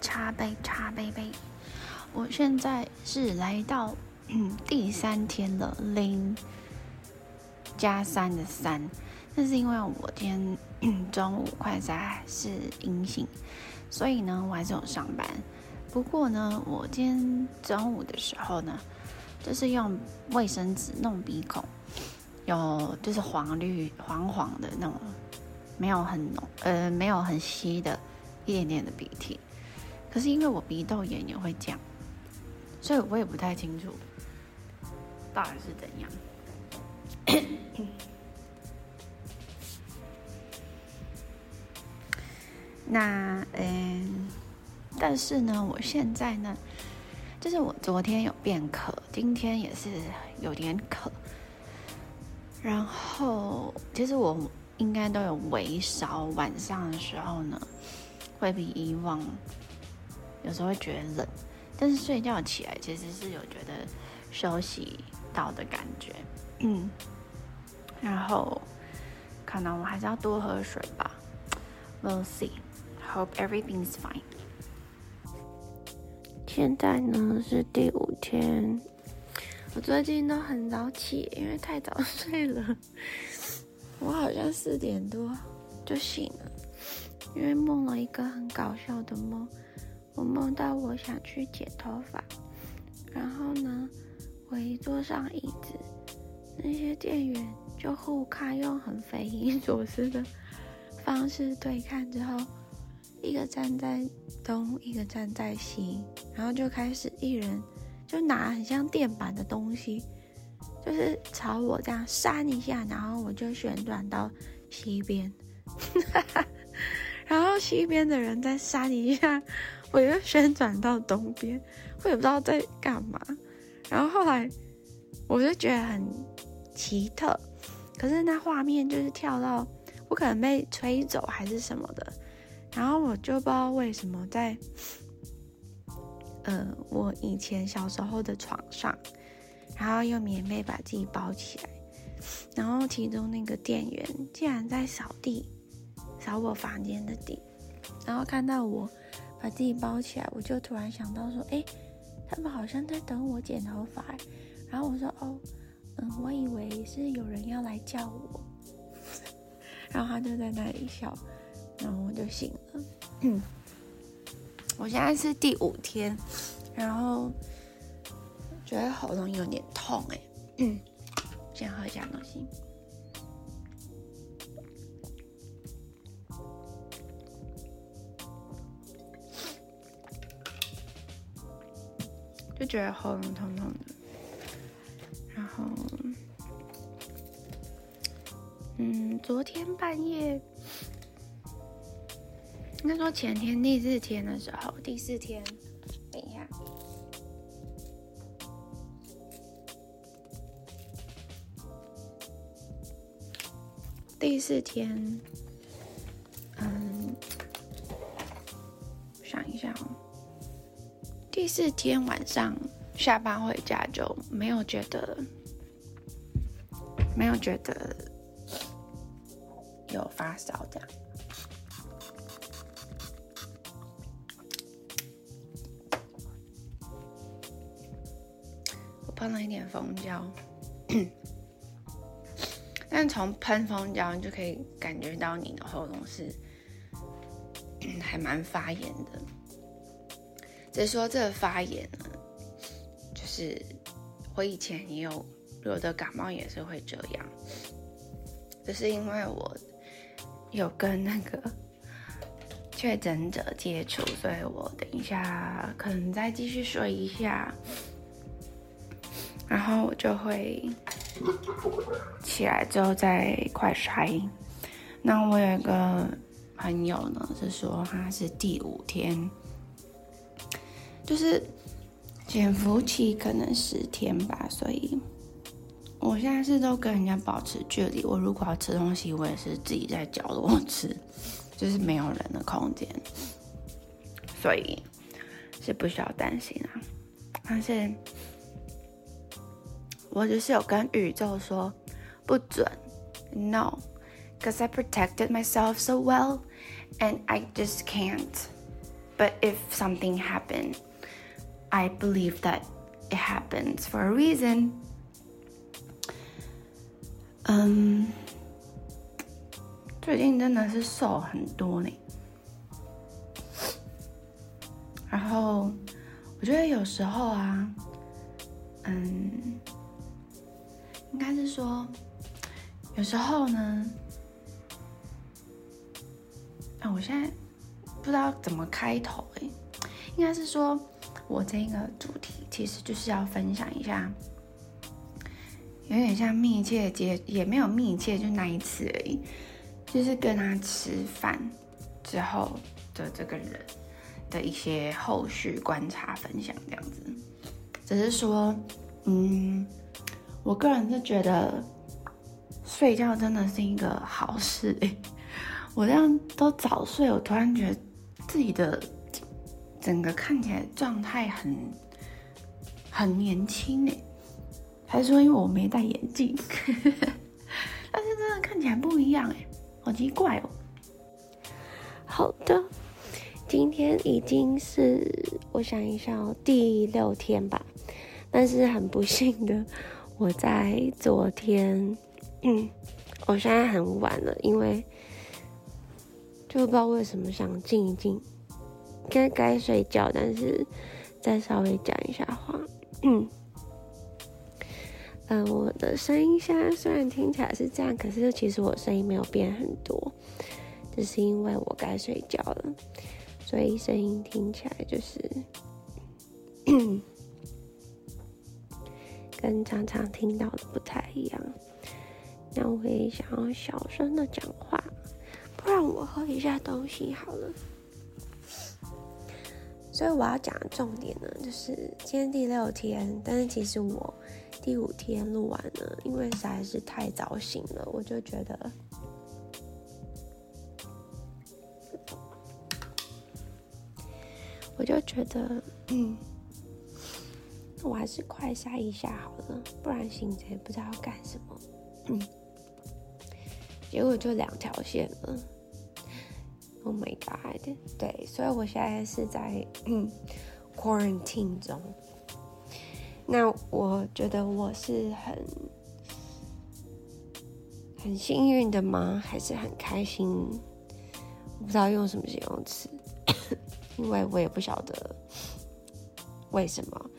茶杯茶杯杯。我现在是来到嗯第三天了，零加三的三，但是因为我今天、中午快筛是阴性，所以呢我还是有上班。不过呢，我今天中午的时候呢，就是用卫生纸弄鼻孔，有就是黄绿黄黄的那种。没有很浓，呃，没有很稀的，一点点的鼻涕。可是因为我鼻窦炎也会这样，所以我也不太清楚到底是怎样。那，嗯，但是呢，我现在呢，就是我昨天有变渴，今天也是有点渴。然后，其实我。应该都有微烧，晚上的时候呢，会比以往有时候会觉得冷，但是睡觉起来其实是有觉得休息到的感觉，嗯，然后可能我还是要多喝水吧。We'll see. Hope everything's fine. 现在呢是第五天，我最近都很早起，因为太早睡了。我好像四点多就醒了，因为梦了一个很搞笑的梦。我梦到我想去剪头发，然后呢，我一坐上椅子，那些店员就互看，用很匪夷所思的方式对看之后，一个站在东，一个站在西，然后就开始一人就拿很像垫板的东西。就是朝我这样扇一下，然后我就旋转到西边，然后西边的人再扇一下，我又旋转到东边，我也不知道在干嘛。然后后来我就觉得很奇特，可是那画面就是跳到我可能被吹走还是什么的，然后我就不知道为什么在，呃，我以前小时候的床上。然后用棉被把自己包起来，然后其中那个店员竟然在扫地，扫我房间的地，然后看到我把自己包起来，我就突然想到说，哎，他们好像在等我剪头发，然后我说，哦，嗯，我以为是有人要来叫我，然后他就在那里笑，然后我就醒了。嗯，我现在是第五天，然后。觉得喉咙有点痛哎，嗯，先喝一下东西，就觉得喉咙痛痛的，然后，嗯，昨天半夜，应该说前天第四天的时候，第四天。等一下第四天，嗯，想一下哦。第四天晚上下班回家就没有觉得，没有觉得有发烧这样。我喷了一点蜂胶。但从喷蜂胶，你就可以感觉到你的喉咙是还蛮发炎的。只说这个发炎呢，就是我以前也有有的感冒也是会这样，只是因为我有跟那个确诊者接触，所以我等一下可能再继续说一下，然后我就会。起来之后再快筛。那我有一个朋友呢，是说他是第五天，就是潜伏期可能十天吧，所以我现在是都跟人家保持距离。我如果要吃东西，我也是自己在角落吃，就是没有人的空间，所以是不需要担心啊。但是。我就是有跟宇宙说不准，no，cause I protected myself so well，and I just can't But if something happened, I believe that it happens for a reason. 嗯，最近真的是瘦很多呢。然后我觉得有时候啊，嗯，应该是说，有时候呢，啊，我现在不知道怎么开头诶，应该是说我这个主题其实就是要分享一下，有点像密切接，也没有密切，就那一次而已，就是跟他吃饭之后的这个人。的一些后续观察分享，这样子，只是说，嗯，我个人是觉得睡觉真的是一个好事。我这样都早睡，我突然觉得自己的整个看起来状态很很年轻诶，还是说因为我没戴眼镜？但是真的看起来不一样诶，好奇怪哦。好的。今天已经是我想一下哦，第六天吧，但是很不幸的，我在昨天，嗯，我现在很晚了，因为就不知道为什么想静一静，应该该睡觉，但是再稍微讲一下话，嗯，呃，我的声音现在虽然听起来是这样，可是其实我声音没有变很多，只是因为我该睡觉了。所以声音听起来就是跟常常听到的不太一样。那我也想要小声的讲话，不然我喝一下东西好了。所以我要讲的重点呢，就是今天第六天，但是其实我第五天录完了，因为实在是太早醒了，我就觉得。我就觉得，嗯，我还是快塞一下好了，不然醒着也不知道要干什么。嗯，结果就两条线了。Oh my god！对，所以我现在是在 quarantine 中。那我觉得我是很很幸运的吗？还是很开心？我不知道用什么形容词。因为我也不晓得为什么，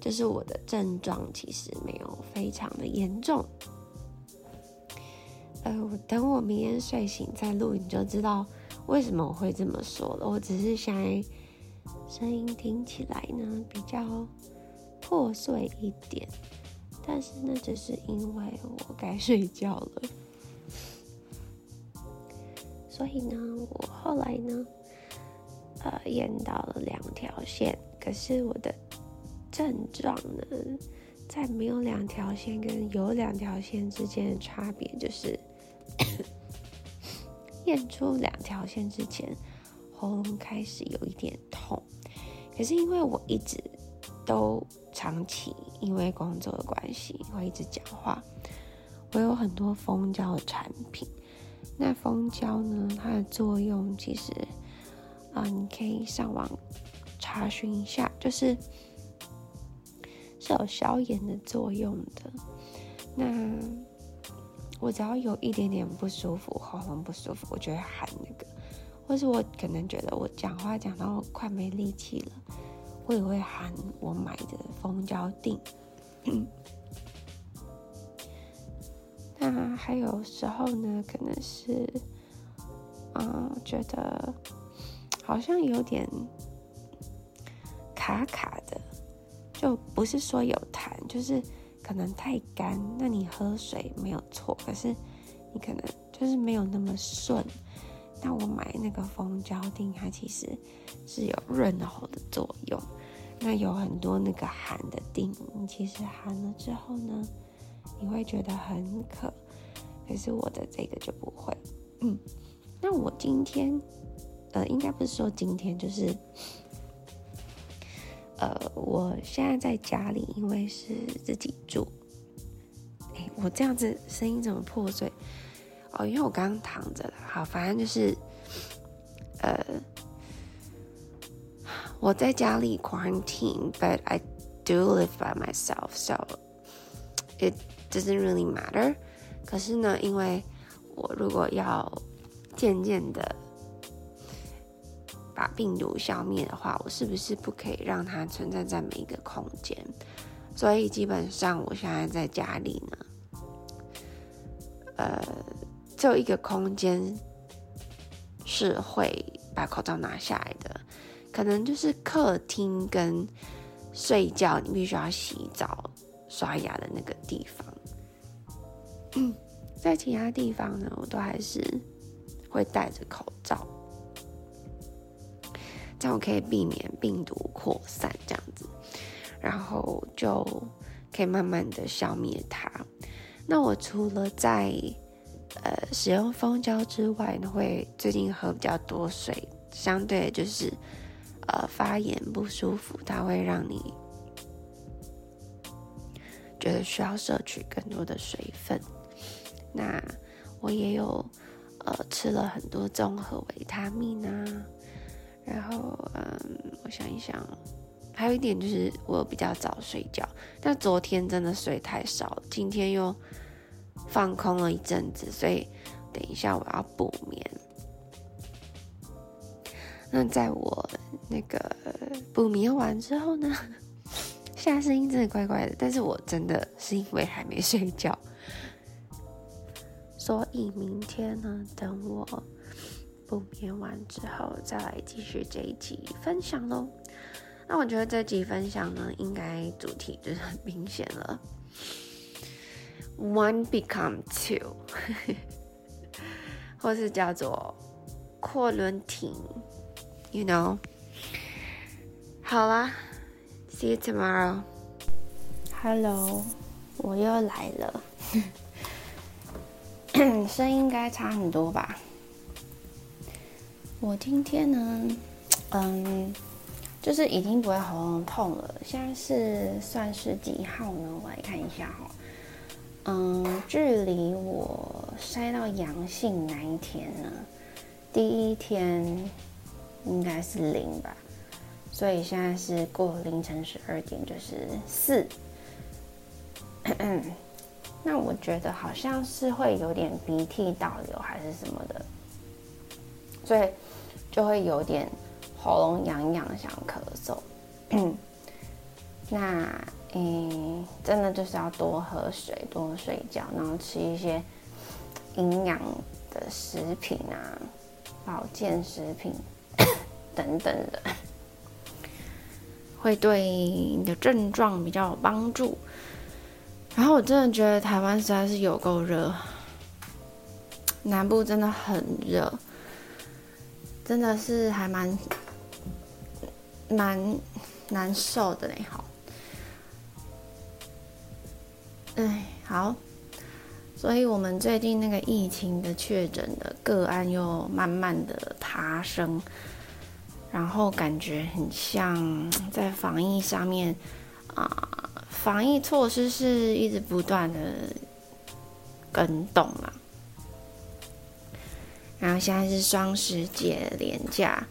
就是我的症状其实没有非常的严重。呃，等我明天睡醒再录，你就知道为什么我会这么说了。我只是想声音听起来呢比较破碎一点，但是那只是因为我该睡觉了。所以呢，我后来呢。呃，验到了两条线，可是我的症状呢，在没有两条线跟有两条线之间的差别就是，验出两条线之前，喉咙开始有一点痛，可是因为我一直都长期因为工作的关系会一直讲话，我有很多蜂胶的产品，那蜂胶呢，它的作用其实。啊，你可以上网查询一下，就是是有消炎的作用的。那我只要有一点点不舒服，喉咙不舒服，我就会喊那个，或是我可能觉得我讲话讲到快没力气了，我也会喊我买的蜂胶錠。那还有时候呢，可能是啊，觉得。好像有点卡卡的，就不是说有痰，就是可能太干。那你喝水没有错，可是你可能就是没有那么顺。那我买那个蜂胶錠，它其实是有润喉的作用。那有很多那个含的定，其实含了之后呢，你会觉得很渴。可是我的这个就不会。嗯，那我今天。呃，应该不是说今天，就是，呃，我现在在家里，因为是自己住。哎，我这样子声音怎么破碎？哦，因为我刚刚躺着了。好，反正就是，呃，我在家里 quarantine，but I do live by myself，so it doesn't really matter。可是呢，因为我如果要渐渐的把病毒消灭的话，我是不是不可以让它存在在每一个空间？所以基本上我现在在家里呢，呃，只有一个空间是会把口罩拿下来的，可能就是客厅跟睡觉你必须要洗澡、刷牙的那个地方。嗯，在其他地方呢，我都还是会戴着口罩，这样我可以避免病毒扩散，这样子。然后就可以慢慢的消灭它。那我除了在呃使用蜂胶之外呢，会最近喝比较多水，相对就是呃发炎不舒服，它会让你觉得需要摄取更多的水分。那我也有呃吃了很多综合维他命啊，然后嗯，我想一想。还有一点就是我比较早睡觉，但昨天真的睡太少，今天又放空了一阵子，所以等一下我要补眠。那在我那个补眠完之后呢，现在声音真的怪怪的，但是我真的是因为还没睡觉，所以明天呢，等我补眠完之后再来继续这一集分享喽。那我觉得这集分享呢，应该主题就是很明显了，one become two，或是叫做扩轮停，you know。好啦，see you tomorrow。Hello，我又来了，声音应该差很多吧？我今天呢，嗯。就是已经不会喉咙痛了。现在是算是几号呢？我来看一下哈。嗯，距离我筛到阳性那一天呢，第一天应该是零吧。所以现在是过凌晨十二点，就是四。那我觉得好像是会有点鼻涕倒流还是什么的，所以就会有点。喉咙痒痒，想咳嗽。那嗯，真的就是要多喝水，多睡觉，然后吃一些营养的食品啊，保健食品 等等的，会对你的症状比较有帮助。然后我真的觉得台湾实在是有够热，南部真的很热，真的是还蛮。蛮难受的嘞，好，哎，好，所以我们最近那个疫情的确诊的个案又慢慢的爬升，然后感觉很像在防疫上面啊，防疫措施是一直不断的更动嘛，然后现在是双十节连假。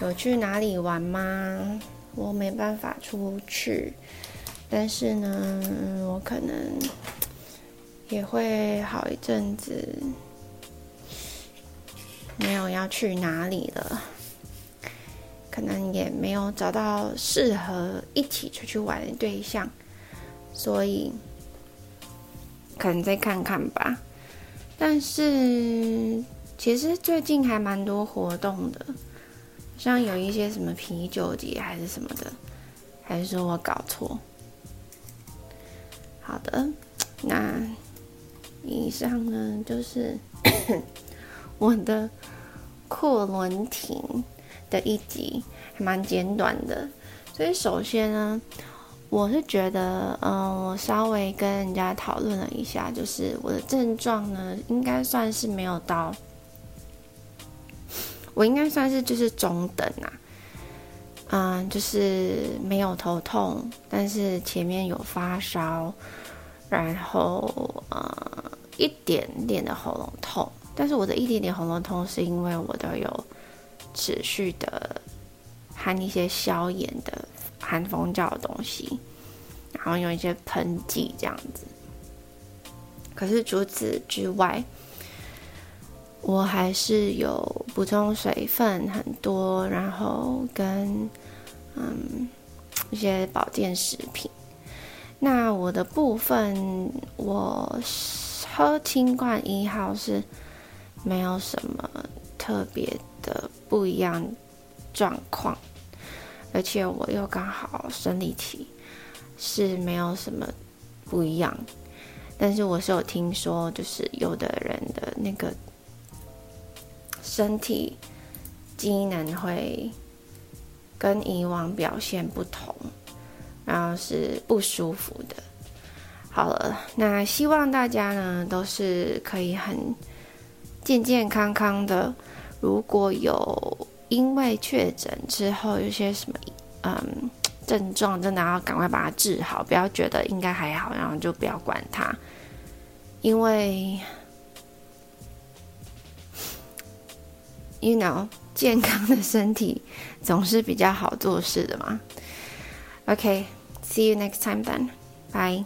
有去哪里玩吗？我没办法出去，但是呢，我可能也会好一阵子没有要去哪里了，可能也没有找到适合一起出去玩的对象，所以可能再看看吧。但是其实最近还蛮多活动的。像有一些什么啤酒节还是什么的，还是说我搞错？好的，那以上呢就是 我的阔轮亭的一集，还蛮简短的。所以首先呢，我是觉得，嗯，我稍微跟人家讨论了一下，就是我的症状呢，应该算是没有到。我应该算是就是中等啊，嗯，就是没有头痛，但是前面有发烧，然后呃一点点的喉咙痛，但是我的一点点喉咙痛是因为我都有持续的含一些消炎的含蜂胶的东西，然后用一些喷剂这样子。可是除此之外，我还是有补充水分很多，然后跟嗯一些保健食品。那我的部分，我喝清冠一号是没有什么特别的不一样状况，而且我又刚好生理期，是没有什么不一样。但是我是有听说，就是有的人的那个。身体机能会跟以往表现不同，然后是不舒服的。好了，那希望大家呢都是可以很健健康康的。如果有因为确诊之后有些什么嗯症状，真的要赶快把它治好，不要觉得应该还好，然后就不要管它，因为。You know，健康的身体总是比较好做事的嘛。OK，See you next time then. Bye.